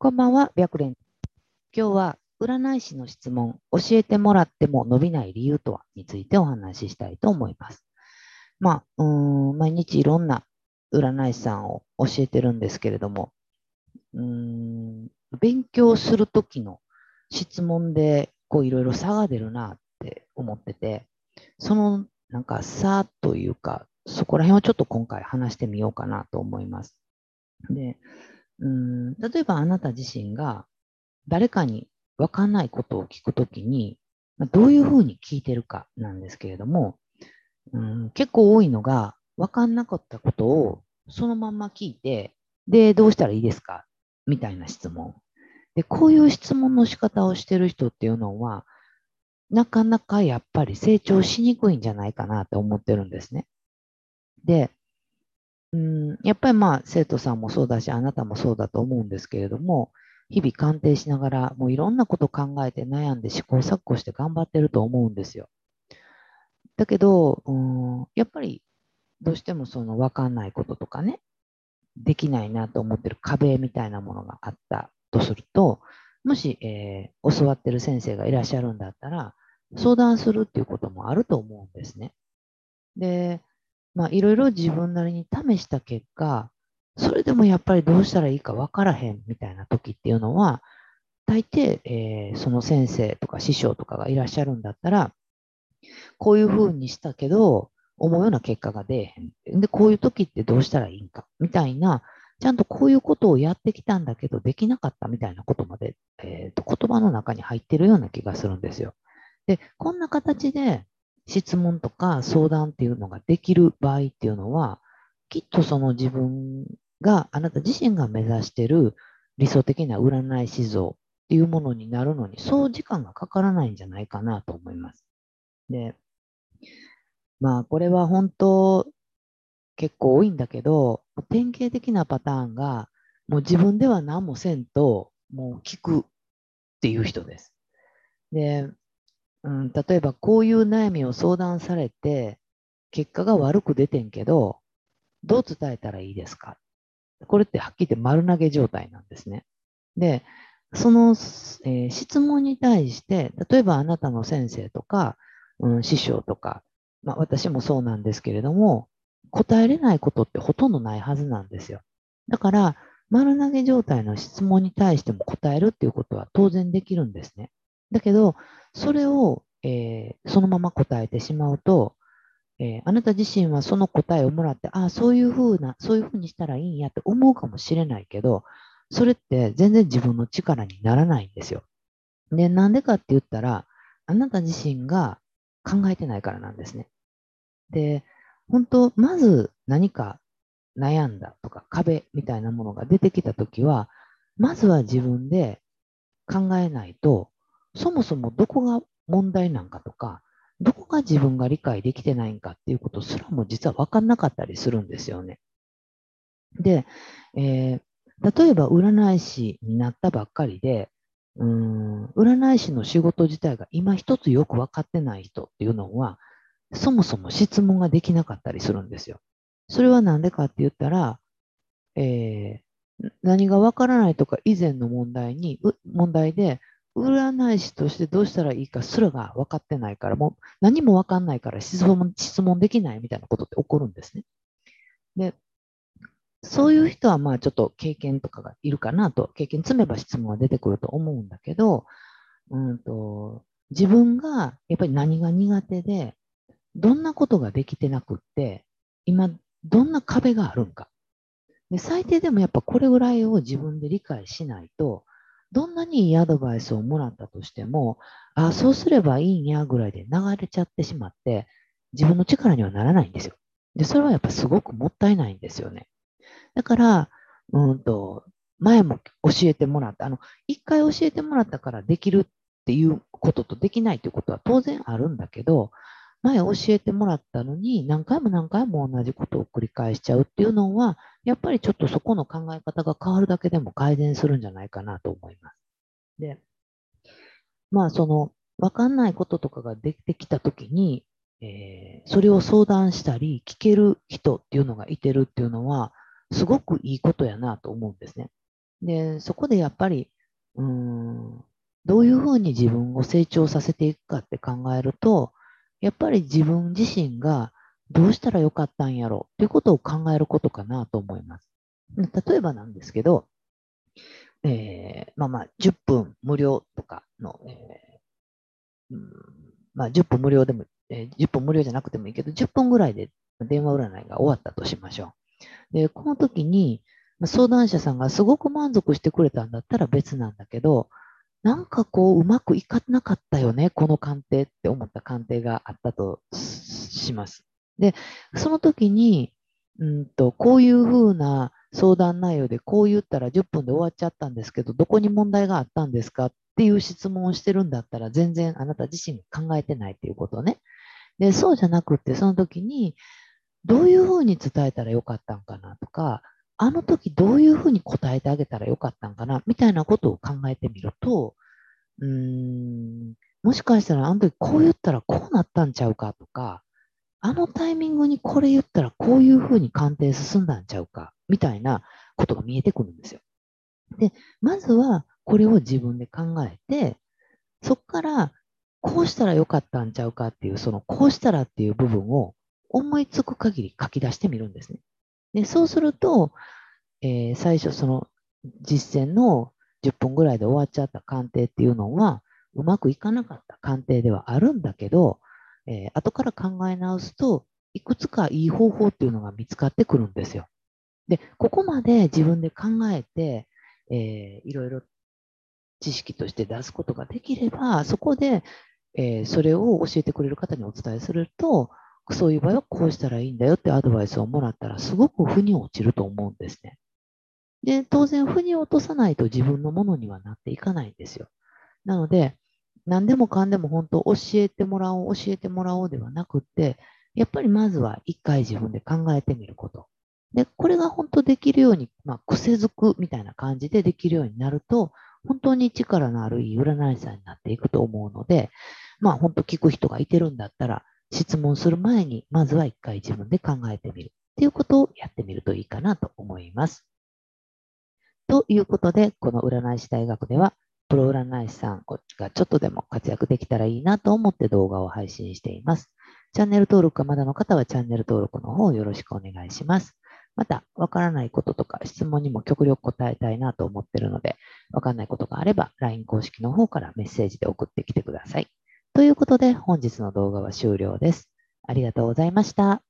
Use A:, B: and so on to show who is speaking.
A: こんばんは、白蓮。今日は占い師の質問、教えてもらっても伸びない理由とはについてお話ししたいと思います。まあ、うん毎日いろんな占い師さんを教えてるんですけれども、うん勉強するときの質問でこういろいろ差が出るなって思ってて、そのなんか差というか、そこら辺をちょっと今回話してみようかなと思います。で、うん例えばあなた自身が誰かに分かんないことを聞くときに、どういうふうに聞いてるかなんですけれども、うん、結構多いのが分かんなかったことをそのまま聞いて、で、どうしたらいいですか？みたいな質問。で、こういう質問の仕方をしてる人っていうのは、なかなかやっぱり成長しにくいんじゃないかなって思ってるんですね。で、うん、やっぱりまあ生徒さんもそうだし、あなたもそうだと思うんですけれども、日々鑑定しながら、もういろんなこと考えて悩んで試行錯誤して頑張ってると思うんですよ。だけど、うん、やっぱりどうしてもその分かんないこととかね、できないなと思ってる壁みたいなものがあったとすると、もし、えー、教わってる先生がいらっしゃるんだったら、相談するっていうこともあると思うんですね。で、まあ、いろいろ自分なりに試した結果、それでもやっぱりどうしたらいいか分からへんみたいな時っていうのは、大抵、えー、その先生とか師匠とかがいらっしゃるんだったら、こういうふうにしたけど、思うような結果が出えへん。で、こういう時ってどうしたらいいんかみたいな、ちゃんとこういうことをやってきたんだけど、できなかったみたいなことまで、えーと、言葉の中に入ってるような気がするんですよ。で、こんな形で質問とか相談っていうのができる場合っていうのは、きっとその自分が、あなた自身が目指してる理想的な占い師像っていうものになるのに、そう時間がかからないんじゃないかなと思います。で、まあ、これは本当、結構多いんだけど、典型的なパターンが、もう自分では何もせんと、もう聞くっていう人です。で、うん、例えばこういう悩みを相談されて、結果が悪く出てんけど、どう伝えたらいいですか？これってはっきり言って丸投げ状態なんですね。で、その、えー、質問に対して、例えばあなたの先生とか、うん、師匠とか、まあ、私もそうなんですけれども、答えれないことってほとんどないはずなんですよ。だから、丸投げ状態の質問に対しても答えるっていうことは当然できるんですね。だけど、それを、えー、そのまま答えてしまうと、えー、あなた自身はその答えをもらって、ああ、そういうふうな、そういうふうにしたらいいんやって思うかもしれないけど、それって全然自分の力にならないんですよ。で、なんでかって言ったら、あなた自身が考えてないからなんですね。で、本当、まず何か悩んだとか壁みたいなものが出てきたときは、まずは自分で考えないと、そもそもどこが問題なんかとか、どこが自分が理解できてないんかっていうことすらも実は分かんなかったりするんですよね。で、えー、例えば占い師になったばっかりで、うん、占い師の仕事自体が今一つよく分かってない人っていうのは、そもそも質問ができなかったりするんですよ。それはなんでかって言ったら、えー、何が分からないとか以前の問題に、問題で、占い師としてどうしたらいいかすらが分かってないから、もう何も分かんないから質問質問できないみたいなことって起こるんですね。で、そういう人はまあちょっと経験とかがいるかなと、経験積めば質問は出てくると思うんだけど、うんと、自分がやっぱり何が苦手で、どんなことができてなくって、今どんな壁があるんか。で最低でもやっぱこれぐらいを自分で理解しないと、どんなにいいアドバイスをもらったとしても、あそうすればいいんやぐらいで流れちゃってしまって、自分の力にはならないんですよ。で、それはやっぱすごくもったいないんですよね。だから、うんと、前も教えてもらった、あの、一回教えてもらったからできるっていうこととできないということは当然あるんだけど、前教えてもらったのに何回も何回も同じことを繰り返しちゃうっていうのは、やっぱりちょっとそこの考え方が変わるだけでも改善するんじゃないかなと思います。で、まあその分かんないこととかができてきたときに、えー、それを相談したり聞ける人っていうのがいてるっていうのは、すごくいいことやなと思うんですね。で、そこでやっぱり、うーん、どういうふうに自分を成長させていくかって考えると、やっぱり自分自身がどうしたらよかったんやろっていうことを考えることかなと思います。例えばなんですけど、えー、まあまあ、10分無料とかの、えー、うんまあ、10分無料でも、えー、10分無料じゃなくてもいいけど、10分ぐらいで電話占いが終わったとしましょう。で、この時に、相談者さんがすごく満足してくれたんだったら別なんだけど、なんかこう、うまくいかなかったよね、この鑑定って思った鑑定があったとします。で、その時に、うんと、こういうふうな相談内容で、こう言ったら10分で終わっちゃったんですけど、どこに問題があったんですかっていう質問をしてるんだったら、全然あなた自身考えてないっていうことね。で、そうじゃなくって、その時に、どういうふうに伝えたらよかったんかなとか、あの時どういうふうに答えてあげたらよかったんかなみたいなことを考えてみると、うん、もしかしたらあの時こう言ったらこうなったんちゃうかとか、あのタイミングにこれ言ったらこういうふうに鑑定進んだんちゃうかみたいなことが見えてくるんですよ。で、まずはこれを自分で考えて、そこからこうしたらよかったんちゃうかっていう、そのこうしたらっていう部分を思いつく限り書き出してみるんですね。でそうすると、えー、最初その実践の10分ぐらいで終わっちゃった鑑定っていうのは、うまくいかなかった鑑定ではあるんだけど、えー、後から考え直すと、いくつかいい方法っていうのが見つかってくるんですよ。で、ここまで自分で考えて、えー、いろいろ知識として出すことができれば、そこで、えー、それを教えてくれる方にお伝えすると、そういう場合はこうしたらいいんだよってアドバイスをもらったら、すごく腑に落ちると思うんですね。で、当然、腑に落とさないと自分のものにはなっていかないんですよ。なので、何でもかんでも本当教えてもらおう、教えてもらおうではなくって、やっぱりまずは一回自分で考えてみること。で、これが本当できるように、まあ、癖づくみたいな感じでできるようになると、本当に力のあるいい占い師さんになっていくと思うので、まあ本当聞く人がいてるんだったら、質問する前に、まずは一回自分で考えてみるっていうことをやってみるといいかなと思います。ということで、この占い師大学では、プロ占い師さんがちょっとでも活躍できたらいいなと思って動画を配信しています。チャンネル登録がまだの方はチャンネル登録の方よろしくお願いします。また、わからないこととか質問にも極力答えたいなと思っているので、わからないことがあれば LINE 公式の方からメッセージで送ってきてください。ということで、本日の動画は終了です。ありがとうございました。